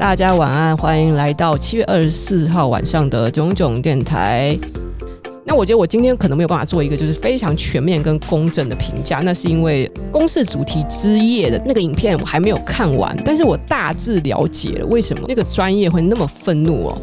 大家晚安，欢迎来到七月二十四号晚上的炯炯电台。那我觉得我今天可能没有办法做一个就是非常全面跟公正的评价，那是因为公示主题之夜的那个影片我还没有看完，但是我大致了解了为什么那个专业会那么愤怒哦。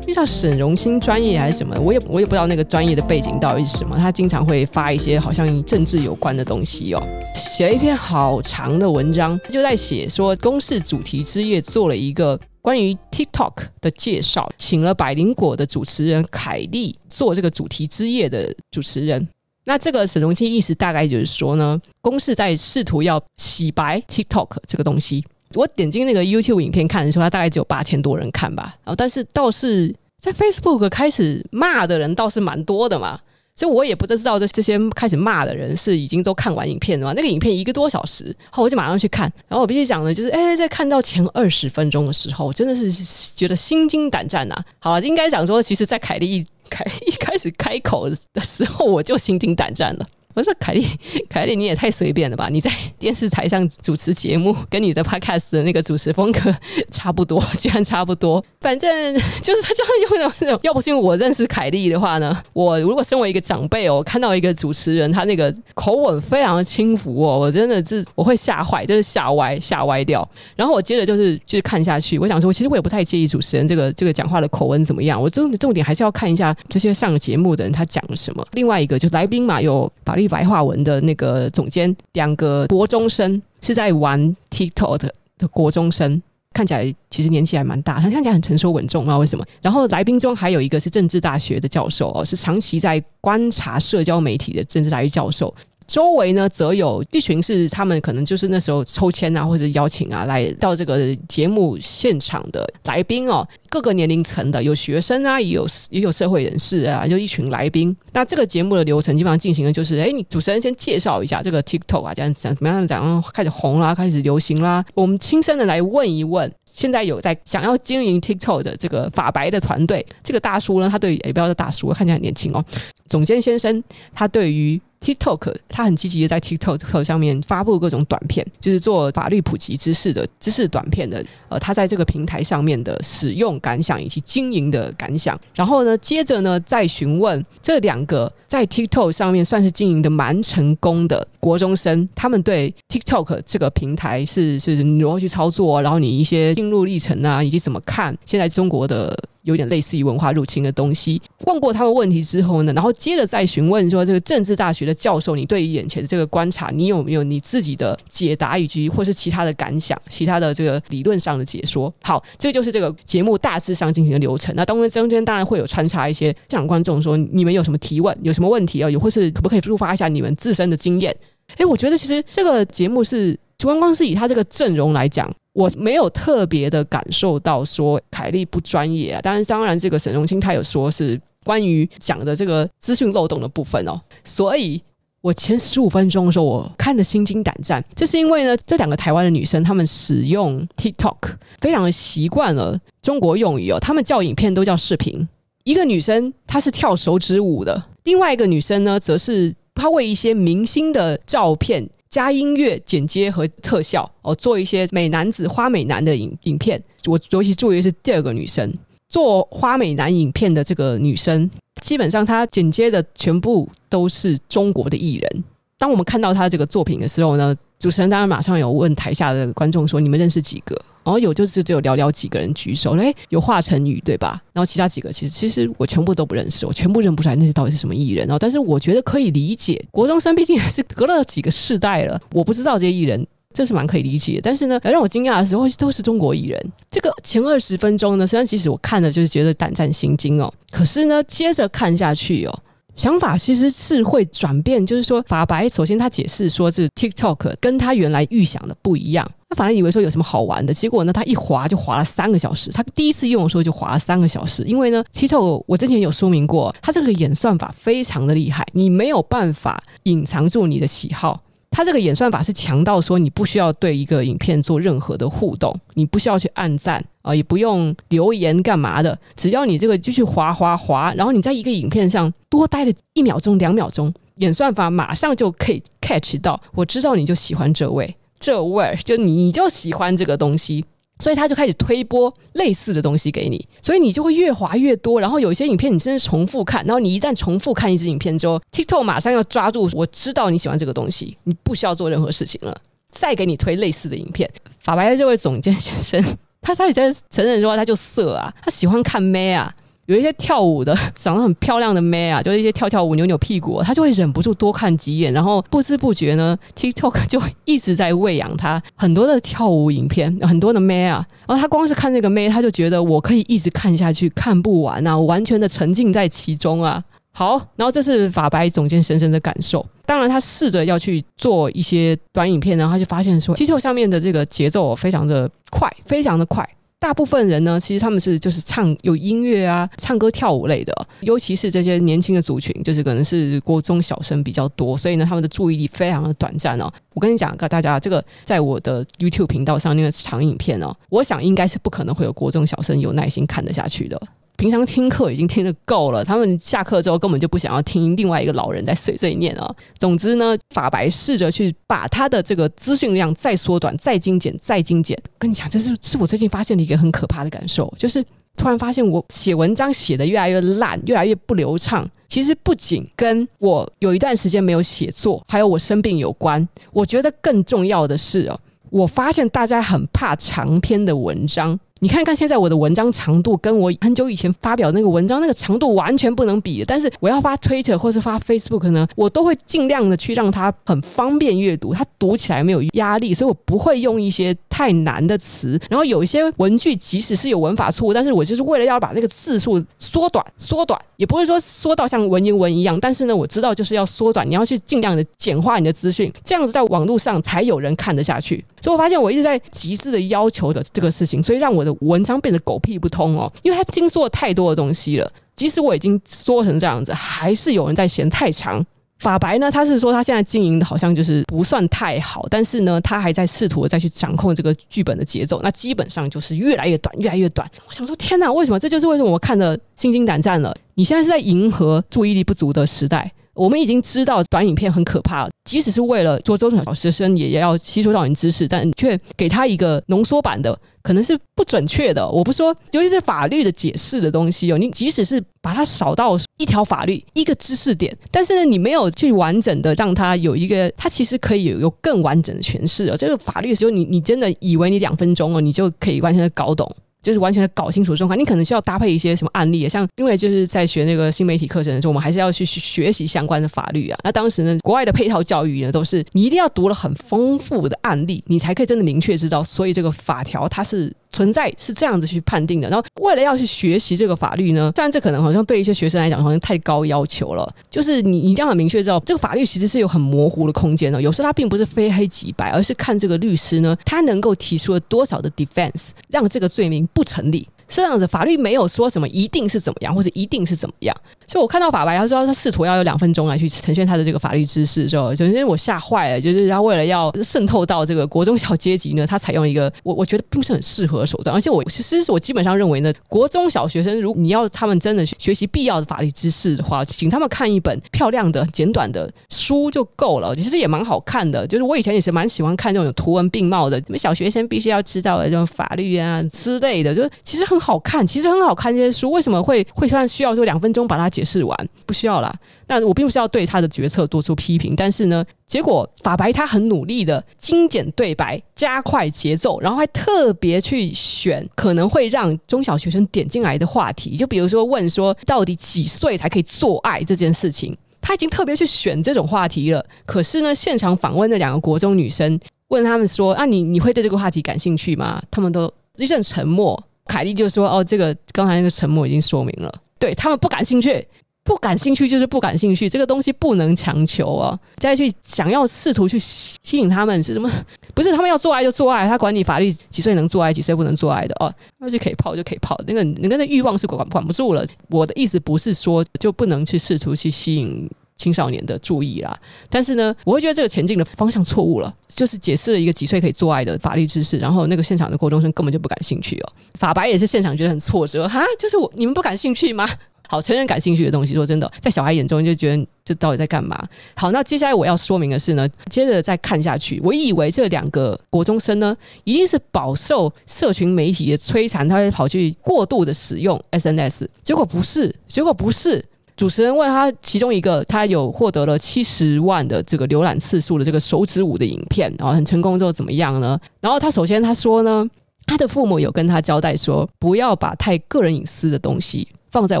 就叫沈荣兴专业还是什么？我也我也不知道那个专业的背景到底是什么。他经常会发一些好像政治有关的东西哦，写了一篇好长的文章，就在写说公视主题之夜做了一个关于 TikTok 的介绍，请了百灵果的主持人凯莉做这个主题之夜的主持人。那这个沈荣兴意思大概就是说呢，公视在试图要洗白 TikTok 这个东西。我点进那个 YouTube 影片看的时候，它大概只有八千多人看吧。然后，但是倒是在 Facebook 开始骂的人倒是蛮多的嘛。所以我也不知道这这些开始骂的人是已经都看完影片了吗？那个影片一个多小时，后我就马上去看。然后我必须讲的就是，哎，在看到前二十分钟的时候，我真的是觉得心惊胆战呐、好了，应该讲说，其实，在凯莉一开一开始开口的时候，我就心惊胆战了。我说凯莉，凯莉，你也太随便了吧！你在电视台上主持节目，跟你的 podcast 的那个主持风格差不多，居然差不多。反正就是他这样用那种。要不是因为我认识凯莉的话呢，我如果身为一个长辈哦，看到一个主持人他那个口吻非常的轻浮哦，我真的是我会吓坏，就是吓歪吓歪掉。然后我接着就是就是看下去，我想说，其实我也不太介意主持人这个这个讲话的口吻怎么样，我重重点还是要看一下这些上节目的人他讲了什么。另外一个就是来宾嘛，有法律。白话文的那个总监，两个国中生是在玩 TikTok 的，国中生，看起来其实年纪还蛮大，他看起来很成熟稳重，啊为什么。然后来宾中还有一个是政治大学的教授哦，是长期在观察社交媒体的政治大学教授。周围呢，则有一群是他们可能就是那时候抽签啊，或者邀请啊，来到这个节目现场的来宾哦，各个年龄层的，有学生啊，也有也有社会人士啊，就一群来宾。那这个节目的流程基本上进行的就是，哎，你主持人先介绍一下这个 TikTok 啊，这样讲怎么样讲，开始红啦，开始流行啦，我们亲身的来问一问，现在有在想要经营 TikTok 的这个法白的团队，这个大叔呢，他对也不要说大叔，看起来很年轻哦，总监先生，他对于。TikTok，他很积极的在 TikTok 上面发布各种短片，就是做法律普及知识的知识短片的。呃，他在这个平台上面的使用感想以及经营的感想。然后呢，接着呢，再询问这两个在 TikTok 上面算是经营的蛮成功的国中生，他们对 TikTok 这个平台是是如何去操作，然后你一些心路历程啊，以及怎么看现在中国的。有点类似于文化入侵的东西。问过他们问题之后呢，然后接着再询问说，这个政治大学的教授，你对于眼前的这个观察，你有没有你自己的解答以及或是其他的感想，其他的这个理论上的解说？好，这就是这个节目大致上进行的流程。那当中中间当然会有穿插一些这样观众说，你们有什么提问，有什么问题啊？有或是可不可以抒发一下你们自身的经验？诶，我觉得其实这个节目是光光是以他这个阵容来讲。我没有特别的感受到说凯莉不专业啊，当然，当然这个沈荣兴他有说是关于讲的这个资讯漏洞的部分哦，所以我前十五分钟的时候我看得心惊胆战，这是因为呢这两个台湾的女生她们使用 TikTok 非常的习惯了中国用语哦，她们叫影片都叫视频，一个女生她是跳手指舞的，另外一个女生呢则是她为一些明星的照片。加音乐剪接和特效哦，做一些美男子花美男的影影片。我尤其注意的是第二个女生做花美男影片的这个女生，基本上她剪接的全部都是中国的艺人。当我们看到她这个作品的时候呢，主持人当然马上有问台下的观众说：“你们认识几个？”然后有就是只有寥寥几个人举手，哎，有华晨宇对吧？然后其他几个其实其实我全部都不认识，我全部认不出来那些到底是什么艺人。然后但是我觉得可以理解，国中生毕竟也是隔了几个世代了，我不知道这些艺人，这是蛮可以理解。但是呢，让我惊讶的时候都是中国艺人。这个前二十分钟呢，虽然其实我看了就是觉得胆战心惊哦，可是呢，接着看下去哦。想法其实是会转变，就是说法白首先他解释说，是 TikTok 跟他原来预想的不一样。他反而以为说有什么好玩的，结果呢，他一滑就滑了三个小时。他第一次用的时候就滑了三个小时，因为呢，TikTok 我之前有说明过，它这个演算法非常的厉害，你没有办法隐藏住你的喜好。它这个演算法是强到说，你不需要对一个影片做任何的互动，你不需要去按赞啊，也不用留言干嘛的，只要你这个继续滑滑滑，然后你在一个影片上多待了一秒钟、两秒钟，演算法马上就可以 catch 到，我知道你就喜欢这位，这位就你你就喜欢这个东西。所以他就开始推播类似的东西给你，所以你就会越滑越多。然后有一些影片你真的重复看，然后你一旦重复看一支影片之后，TikTok 马上要抓住，我知道你喜欢这个东西，你不需要做任何事情了，再给你推类似的影片。法白的这位总监先生，他他也在承认说他就色啊，他喜欢看妹啊。有一些跳舞的 长得很漂亮的妹啊，就是一些跳跳舞、扭扭屁股，他就会忍不住多看几眼，然后不知不觉呢，TikTok 就一直在喂养他很多的跳舞影片，很多的妹啊，然后他光是看这个妹，他就觉得我可以一直看下去，看不完啊，我完全的沉浸在其中啊。好，然后这是法白总监深深的感受。当然，他试着要去做一些短影片，然后他就发现说，TikTok 上面的这个节奏非常的快，非常的快。大部分人呢，其实他们是就是唱有音乐啊，唱歌跳舞类的，尤其是这些年轻的族群，就是可能是国中小生比较多，所以呢，他们的注意力非常的短暂哦。我跟你讲，大家这个在我的 YouTube 频道上那个长影片哦，我想应该是不可能会有国中小生有耐心看得下去的。平常听课已经听得够了，他们下课之后根本就不想要听另外一个老人在碎碎念啊。总之呢，法白试着去把他的这个资讯量再缩短、再精简、再精简。跟你讲，这是是我最近发现的一个很可怕的感受，就是突然发现我写文章写得越来越烂，越来越不流畅。其实不仅跟我有一段时间没有写作，还有我生病有关。我觉得更重要的是哦，我发现大家很怕长篇的文章。你看看现在我的文章长度跟我很久以前发表那个文章那个长度完全不能比的，但是我要发 Twitter 或是发 Facebook 呢，我都会尽量的去让它很方便阅读，它读起来没有压力，所以我不会用一些太难的词。然后有一些文句即使是有文法错误，但是我就是为了要把那个字数缩短，缩短也不会说缩到像文言文一样，但是呢，我知道就是要缩短，你要去尽量的简化你的资讯，这样子在网络上才有人看得下去。所以我发现我一直在极致的要求的这个事情，所以让我文章变得狗屁不通哦，因为他精缩了太多的东西了。即使我已经缩成这样子，还是有人在嫌太长。法白呢，他是说他现在经营的好像就是不算太好，但是呢，他还在试图再去掌控这个剧本的节奏。那基本上就是越来越短，越来越短。我想说，天哪，为什么？这就是为什么我看得心惊胆战了。你现在是在迎合注意力不足的时代。我们已经知道短影片很可怕，即使是为了做中小学生，也要吸收到你知识，但却给他一个浓缩版的，可能是不准确的。我不说，尤其是法律的解释的东西哦，你即使是把它扫到一条法律、一个知识点，但是呢，你没有去完整的让它有一个，它其实可以有更完整的诠释哦。这个法律的时候，你你真的以为你两分钟哦，你就可以完全的搞懂。就是完全的搞清楚状况，你可能需要搭配一些什么案例，像因为就是在学那个新媒体课程的时候，我们还是要去学习相关的法律啊。那当时呢，国外的配套教育呢，都是你一定要读了很丰富的案例，你才可以真的明确知道，所以这个法条它是。存在是这样子去判定的，然后为了要去学习这个法律呢，虽然这可能好像对一些学生来讲好像太高要求了，就是你你一定要很明确知道这个法律其实是有很模糊的空间的，有时候它并不是非黑即白，而是看这个律师呢，他能够提出了多少的 defense，让这个罪名不成立。是这样子，法律没有说什么一定是怎么样，或者一定是怎么样。所以我看到法白，他说他试图要有两分钟来去呈现他的这个法律知识，之后，首先我吓坏了，就是他为了要渗透到这个国中小阶级呢，他采用一个 我我觉得并不是很适合的手段。而且我其实是我基本上认为呢，国中小学生如果你要他们真的学习必要的法律知识的话，请他们看一本漂亮的简短的书就够了。其实也蛮好看的，就是我以前也是蛮喜欢看这种图文并茂的，什么小学生必须要知道的这种法律啊之类的，就是其实很。好看，其实很好看。这些书为什么会会突然需要说两分钟把它解释完？不需要啦。那我并不是要对他的决策做出批评，但是呢，结果法白他很努力的精简对白，加快节奏，然后还特别去选可能会让中小学生点进来的话题，就比如说问说到底几岁才可以做爱这件事情，他已经特别去选这种话题了。可是呢，现场访问的两个国中女生问他们说：“啊，你你会对这个话题感兴趣吗？”他们都一阵沉默。凯莉就说：“哦，这个刚才那个沉默已经说明了，对他们不感兴趣，不感兴趣就是不感兴趣，这个东西不能强求啊。再去想要试图去吸引他们是什么？不是他们要做爱就做爱，他管你法律几岁能做爱，几岁不能做爱的哦，那就可以泡就可以泡，那个那个欲望是管管不住了。我的意思不是说就不能去试图去吸引。”青少年的注意啦，但是呢，我会觉得这个前进的方向错误了，就是解释了一个几岁可以做爱的法律知识，然后那个现场的国中生根本就不感兴趣哦。法白也是现场觉得很挫折哈，就是我你们不感兴趣吗？好，成人感兴趣的东西，说真的，在小孩眼中就觉得这到底在干嘛？好，那接下来我要说明的是呢，接着再看下去，我以为这两个国中生呢，一定是饱受社群媒体的摧残，他会跑去过度的使用 SNS，结果不是，结果不是。主持人问他其中一个，他有获得了七十万的这个浏览次数的这个手指舞的影片，然后很成功之后怎么样呢？然后他首先他说呢，他的父母有跟他交代说，不要把太个人隐私的东西放在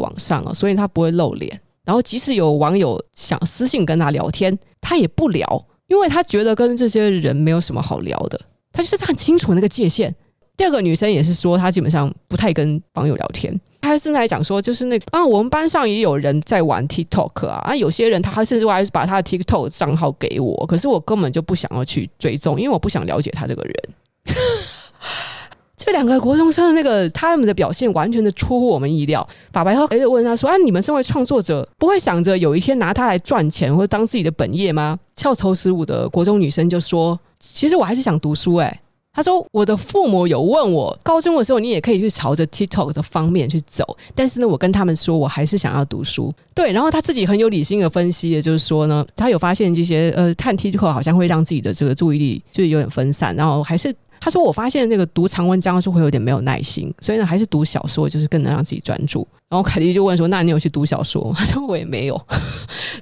网上啊，所以他不会露脸。然后即使有网友想私信跟他聊天，他也不聊，因为他觉得跟这些人没有什么好聊的，他就是很清楚那个界限。第二个女生也是说，她基本上不太跟网友聊天。他甚至还讲说，就是那个啊，我们班上也有人在玩 TikTok 啊，啊，有些人他甚至还把他的 TikTok 账号给我，可是我根本就不想要去追踪，因为我不想了解他这个人。这两个国中生的那个他们的表现完全的出乎我们意料。法白和黑的问他说：“啊，你们身为创作者，不会想着有一天拿它来赚钱或者当自己的本业吗？”翘头十五的国中女生就说：“其实我还是想读书、欸，哎。”他说：“我的父母有问我，高中的时候你也可以去朝着 TikTok 的方面去走，但是呢，我跟他们说我还是想要读书。对，然后他自己很有理性的分析，也就是说呢，他有发现这些呃，看 TikTok 好像会让自己的这个注意力就有点分散，然后还是。”他说：“我发现那个读长文章是会有点没有耐心，所以呢，还是读小说就是更能让自己专注。”然后凯莉就问说：“那你有去读小说吗？”他说：“我也没有。”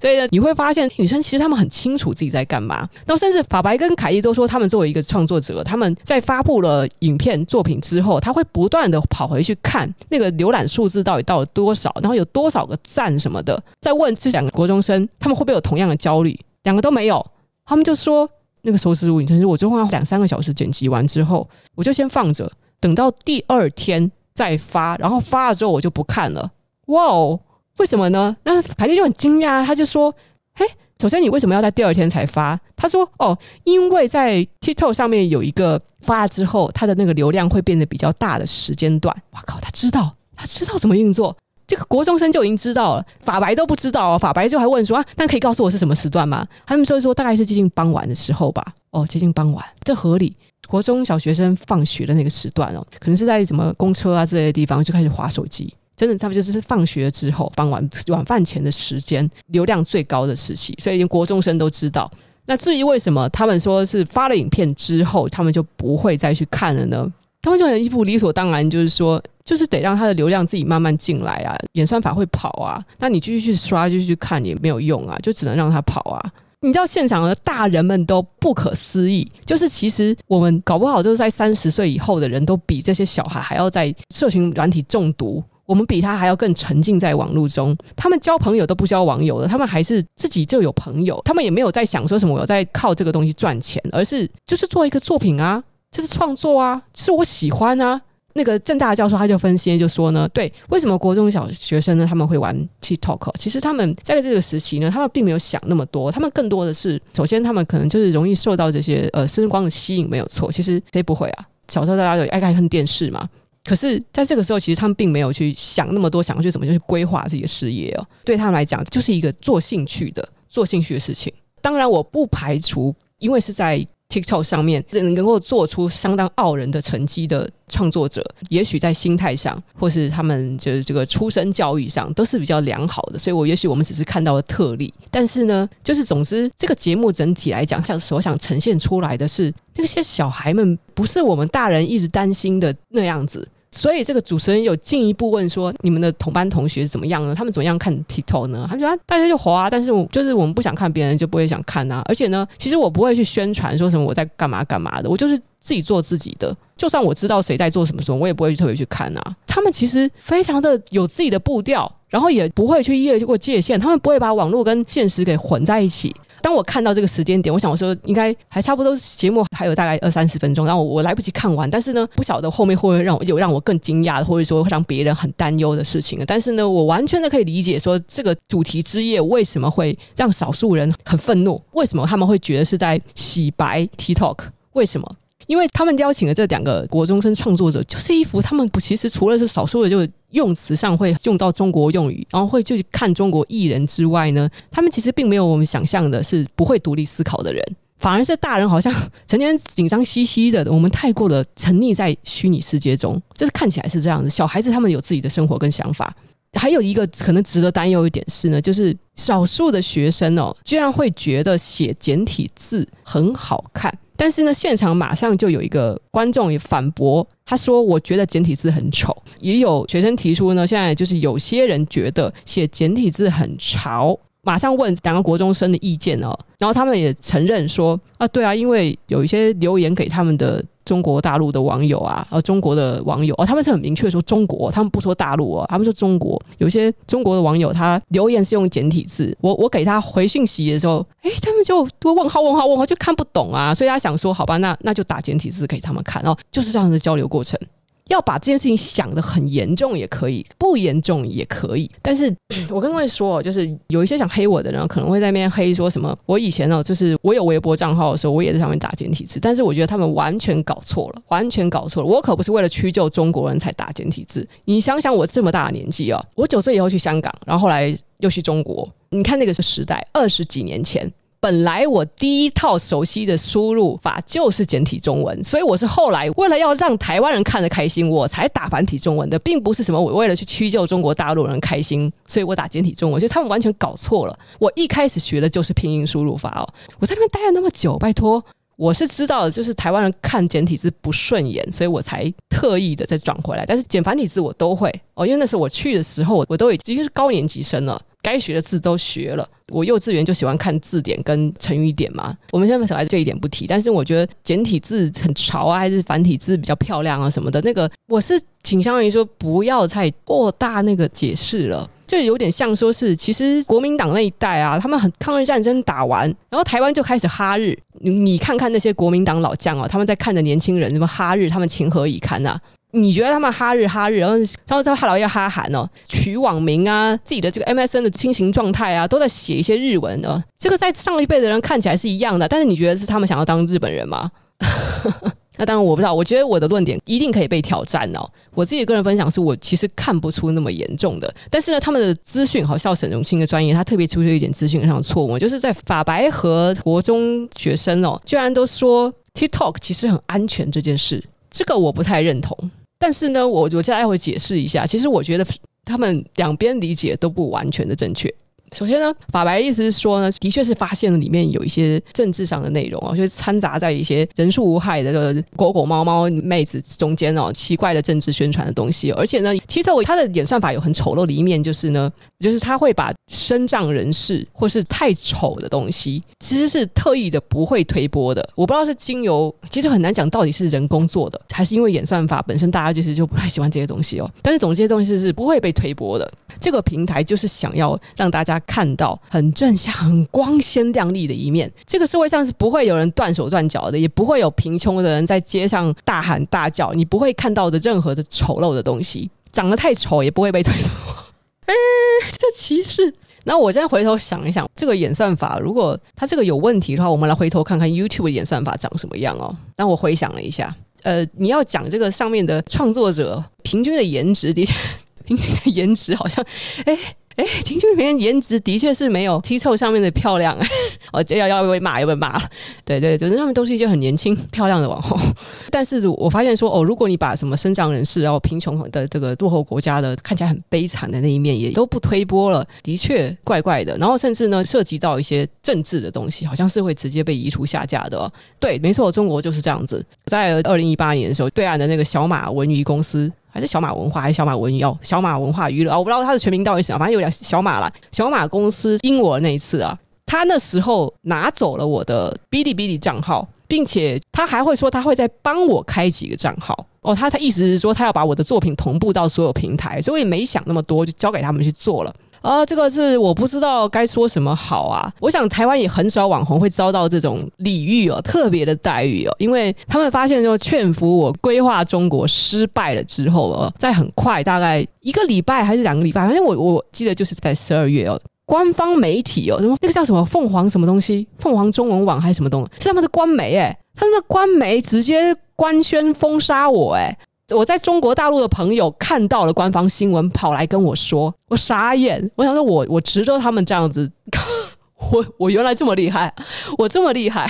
所以呢，你会发现女生其实她们很清楚自己在干嘛。然后甚至法白跟凯莉都说，他们作为一个创作者，他们在发布了影片作品之后，他会不断的跑回去看那个浏览数字到底到了多少，然后有多少个赞什么的。再问这两个国中生，他们会不会有同样的焦虑？两个都没有，他们就说。那个手指舞影片是我就花两三个小时剪辑完之后，我就先放着，等到第二天再发，然后发了之后我就不看了。哇哦，为什么呢？那凯莉就很惊讶，他就说：“嘿，首先你为什么要在第二天才发？”他说：“哦，因为在 TikTok 上面有一个发了之后，它的那个流量会变得比较大的时间段。”哇靠，他知道，他知道怎么运作。这个国中生就已经知道了，法白都不知道哦。法白就还问说啊，那可以告诉我是什么时段吗？他们说说大概是接近傍晚的时候吧。哦，接近傍晚，这合理。国中小学生放学的那个时段哦，可能是在什么公车啊之类的地方就开始滑手机。真的，他们就是放学之后，傍晚晚饭前的时间，流量最高的时期。所以连国中生都知道。那至于为什么他们说是发了影片之后，他们就不会再去看了呢？他们就很一副理所当然，就是说。就是得让他的流量自己慢慢进来啊，演算法会跑啊，那你继续去刷，继续去看也没有用啊，就只能让他跑啊。你知道现场的大人们都不可思议，就是其实我们搞不好就是在三十岁以后的人都比这些小孩还要在社群软体中毒，我们比他还要更沉浸在网络中。他们交朋友都不交网友了，他们还是自己就有朋友，他们也没有在想说什么我在靠这个东西赚钱，而是就是做一个作品啊，这是创作啊，是我喜欢啊。那个正大教授他就分析就说呢，对，为什么国中小学生呢他们会玩 TikTok？其实他们在这个时期呢，他们并没有想那么多，他们更多的是，首先他们可能就是容易受到这些呃声光的吸引，没有错。其实谁不会啊？小时候大家都爱看看电视嘛。可是在这个时候，其实他们并没有去想那么多，想要去怎么去规划自己的事业哦。对他们来讲，就是一个做兴趣的、做兴趣的事情。当然，我不排除，因为是在。TikTok 上面能够做出相当傲人的成绩的创作者，也许在心态上，或是他们就是这个出身教育上，都是比较良好的。所以我也许我们只是看到了特例，但是呢，就是总之这个节目整体来讲，像所想呈现出来的是，这些小孩们不是我们大人一直担心的那样子。所以这个主持人有进一步问说：“你们的同班同学是怎么样呢？他们怎么样看 TikTok 呢？”他们说、：“大家就滑，但是我就是我们不想看，别人就不会想看啊。而且呢，其实我不会去宣传说什么我在干嘛干嘛的，我就是自己做自己的。就算我知道谁在做什么什么，我也不会去特别去看啊。他们其实非常的有自己的步调，然后也不会去越过界限，他们不会把网络跟现实给混在一起。”当我看到这个时间点，我想我说应该还差不多，节目还有大概二三十分钟，然后我来不及看完。但是呢，不晓得后面会不会让我有让我更惊讶的，或者说会让别人很担忧的事情。但是呢，我完全的可以理解说这个主题之夜为什么会让少数人很愤怒，为什么他们会觉得是在洗白 TikTok？为什么？因为他们邀请的这两个国中生创作者，就是一幅他们不其实除了是少数的，就是用词上会用到中国用语，然后会去看中国艺人之外呢，他们其实并没有我们想象的是不会独立思考的人，反而是大人好像成天紧张兮兮的，我们太过的沉溺在虚拟世界中，这是看起来是这样子。小孩子他们有自己的生活跟想法。还有一个可能值得担忧一点是呢，就是少数的学生哦，居然会觉得写简体字很好看。但是呢，现场马上就有一个观众也反驳，他说：“我觉得简体字很丑。”也有学生提出呢，现在就是有些人觉得写简体字很潮。马上问两个国中生的意见哦，然后他们也承认说：“啊，对啊，因为有一些留言给他们的。”中国大陆的网友啊，呃，中国的网友哦，他们是很明确说中国，他们不说大陆哦，他们说中国。有些中国的网友他留言是用简体字，我我给他回信息的时候，诶，他们就都问号问号问号，就看不懂啊，所以他想说，好吧，那那就打简体字给他们看，哦，就是这样的交流过程。要把这件事情想得很严重也可以，不严重也可以。但是 我跟各位说，就是有一些想黑我的人，可能会在那边黑说什么。我以前呢，就是我有微博账号的时候，我也在上面打简体字。但是我觉得他们完全搞错了，完全搞错了。我可不是为了屈就中国人才打简体字。你想想，我这么大的年纪啊，我九岁以后去香港，然后后来又去中国。你看那个是时代，二十几年前。本来我第一套熟悉的输入法就是简体中文，所以我是后来为了要让台湾人看得开心，我才打繁体中文的，并不是什么我为了去屈就中国大陆人开心，所以我打简体中文，所以他们完全搞错了。我一开始学的就是拼音输入法哦，我在那边待了那么久，拜托，我是知道，就是台湾人看简体字不顺眼，所以我才特意的再转回来。但是简繁体字我都会哦，因为那时候我去的时候，我都已经是高年级生了。该学的字都学了，我幼稚园就喜欢看字典跟成语典嘛。我们现在小孩子这一点不提，但是我觉得简体字很潮啊，还是繁体字比较漂亮啊什么的。那个我是倾向于说不要再过大那个解释了，就有点像说是其实国民党那一代啊，他们很抗日战争打完，然后台湾就开始哈日。你看看那些国民党老将啊，他们在看的年轻人什么哈日，他们情何以堪呐、啊？你觉得他们哈日哈日，然后他们在哈劳要哈韩哦，取网名啊，自己的这个 MSN 的轻型状态啊，都在写一些日文哦。这个在上一辈的人看起来是一样的，但是你觉得是他们想要当日本人吗？那当然我不知道，我觉得我的论点一定可以被挑战哦。我自己的个人分享是我其实看不出那么严重的，但是呢，他们的资讯好像沈荣清的专业，他特别出现一点资讯上的错误，就是在法白和国中学生哦，居然都说 TikTok 其实很安全这件事，这个我不太认同。但是呢，我我现在会解释一下，其实我觉得他们两边理解都不完全的正确。首先呢，法白意思是说呢，的确是发现了里面有一些政治上的内容啊，就是掺杂在一些人畜无害的狗狗猫猫妹子中间哦，奇怪的政治宣传的东西。而且呢其实我他的演算法有很丑陋的一面，就是呢，就是他会把身障人士或是太丑的东西，其实是特意的不会推播的。我不知道是经由，其实很难讲到底是人工做的，还是因为演算法本身大家其实就不太喜欢这些东西哦。但是总之这些东西是不会被推播的。这个平台就是想要让大家看到很正向、很光鲜亮丽的一面。这个社会上是不会有人断手断脚的，也不会有贫穷的人在街上大喊大叫。你不会看到的任何的丑陋的东西，长得太丑也不会被推播。哎，这歧视。那我再回头想一想，这个演算法如果它这个有问题的话，我们来回头看看 YouTube 的演算法长什么样哦。那我回想了一下，呃，你要讲这个上面的创作者平均的颜值的确。平均的颜值好像，哎哎，平均平均颜值的确是没有 TikTok 上面的漂亮。哦，这要要被骂，要被骂了。对对对，他们都是一些很年轻漂亮的网红。但是我发现说，哦，如果你把什么身障人士，然后贫穷的这个落后国家的看起来很悲惨的那一面也都不推播了，的确怪怪的。然后甚至呢，涉及到一些政治的东西，好像是会直接被移除下架的哦。对，没错，中国就是这样子。在二零一八年的时候，对岸的那个小马文娱公司。还是小马文化，还是小马文妖？小马文化娱乐啊，我不知道它的全名到底是什么，反正有点小马啦。小马公司阴我那一次啊，他那时候拿走了我的哔哩哔哩账号，并且他还会说他会再帮我开几个账号哦。他他意思是说他要把我的作品同步到所有平台，所以我也没想那么多，就交给他们去做了。啊，这个是我不知道该说什么好啊！我想台湾也很少网红会遭到这种礼遇哦，特别的待遇哦，因为他们发现就劝服我规划中国失败了之后哦，在很快大概一个礼拜还是两个礼拜，反正我我记得就是在十二月哦，官方媒体哦，什么那个叫什么凤凰什么东西，凤凰中文网还是什么东西，是他们的官媒哎，他们的官媒直接官宣封杀我哎。我在中国大陆的朋友看到了官方新闻，跑来跟我说，我傻眼。我想说我，我值得他们这样子，我我原来这么厉害，我这么厉害。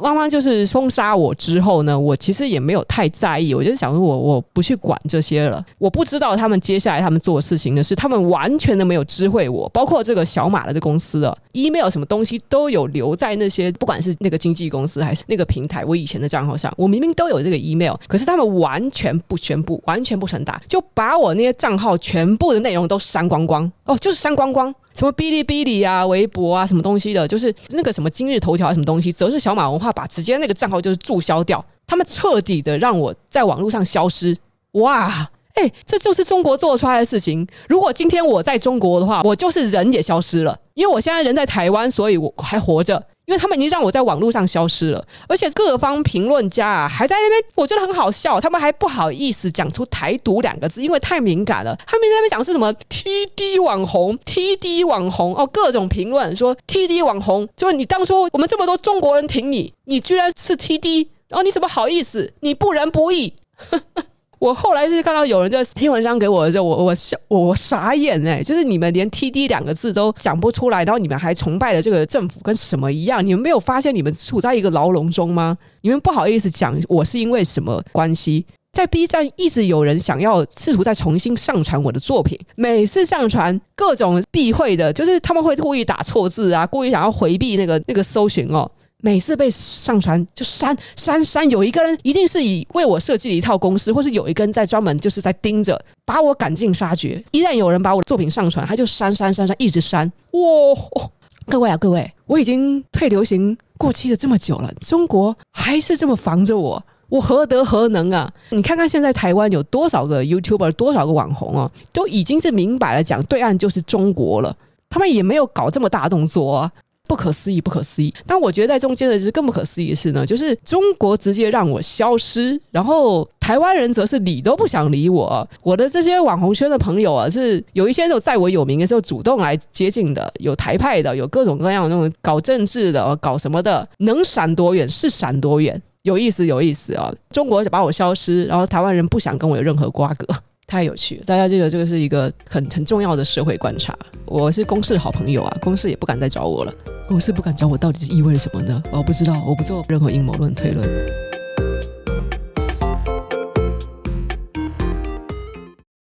汪汪就是封杀我之后呢，我其实也没有太在意，我就想说我我不去管这些了。我不知道他们接下来他们做的事情呢，是他们完全的没有知会我，包括这个小马的这公司啊，email 什么东西都有留在那些，不管是那个经纪公司还是那个平台，我以前的账号上，我明明都有这个 email，可是他们完全不宣布，完全不传达，就把我那些账号全部的内容都删光光哦，就是删光光。什么哔哩哔哩啊、微博啊、什么东西的，就是那个什么今日头条啊、什么东西，只要是小马文化把直接那个账号就是注销掉，他们彻底的让我在网络上消失。哇，哎，这就是中国做出来的事情。如果今天我在中国的话，我就是人也消失了，因为我现在人在台湾，所以我还活着。因为他们已经让我在网络上消失了，而且各方评论家啊还在那边，我觉得很好笑。他们还不好意思讲出“台独”两个字，因为太敏感了。他们在那边讲是什么 “TD 网红 ”，“TD 网红”哦，各种评论说 “TD 网红”，就是你当初我们这么多中国人挺你，你居然是 TD，然后你怎么好意思？你不仁不义。我后来是看到有人在贴文章给我的时候，我我笑我我傻眼哎、就是你们连 TD 两个字都讲不出来，然后你们还崇拜的这个政府跟什么一样？你们没有发现你们处在一个牢笼中吗？你们不好意思讲我是因为什么关系？在 B 站一直有人想要试图再重新上传我的作品，每次上传各种避讳的，就是他们会故意打错字啊，故意想要回避那个那个搜寻哦。每次被上传就删删删，有一个人一定是以为我设计了一套公司，或是有一个人在专门就是在盯着，把我赶尽杀绝。一旦有人把我的作品上传，他就删删删删，一直删。哇，各位啊，各位，我已经退流行过期了这么久了，中国还是这么防着我，我何德何能啊？你看看现在台湾有多少个 YouTuber，多少个网红啊，都已经是明摆了讲，对岸就是中国了，他们也没有搞这么大动作啊。不可思议，不可思议！但我觉得在中间的是更不可思议的是呢，就是中国直接让我消失，然后台湾人则是理都不想理我。我的这些网红圈的朋友啊，是有一些就在我有名的时候主动来接近的，有台派的，有各种各样的那种搞政治的，搞什么的，能闪多远是闪多远，有意思，有意思啊！中国把我消失，然后台湾人不想跟我有任何瓜葛。太有趣了，大家记得这个是一个很很重要的社会观察。我是公司的好朋友啊，公司也不敢再找我了。公司不敢找我，到底是意味着什么呢？我不知道，我不做任何阴谋论推论。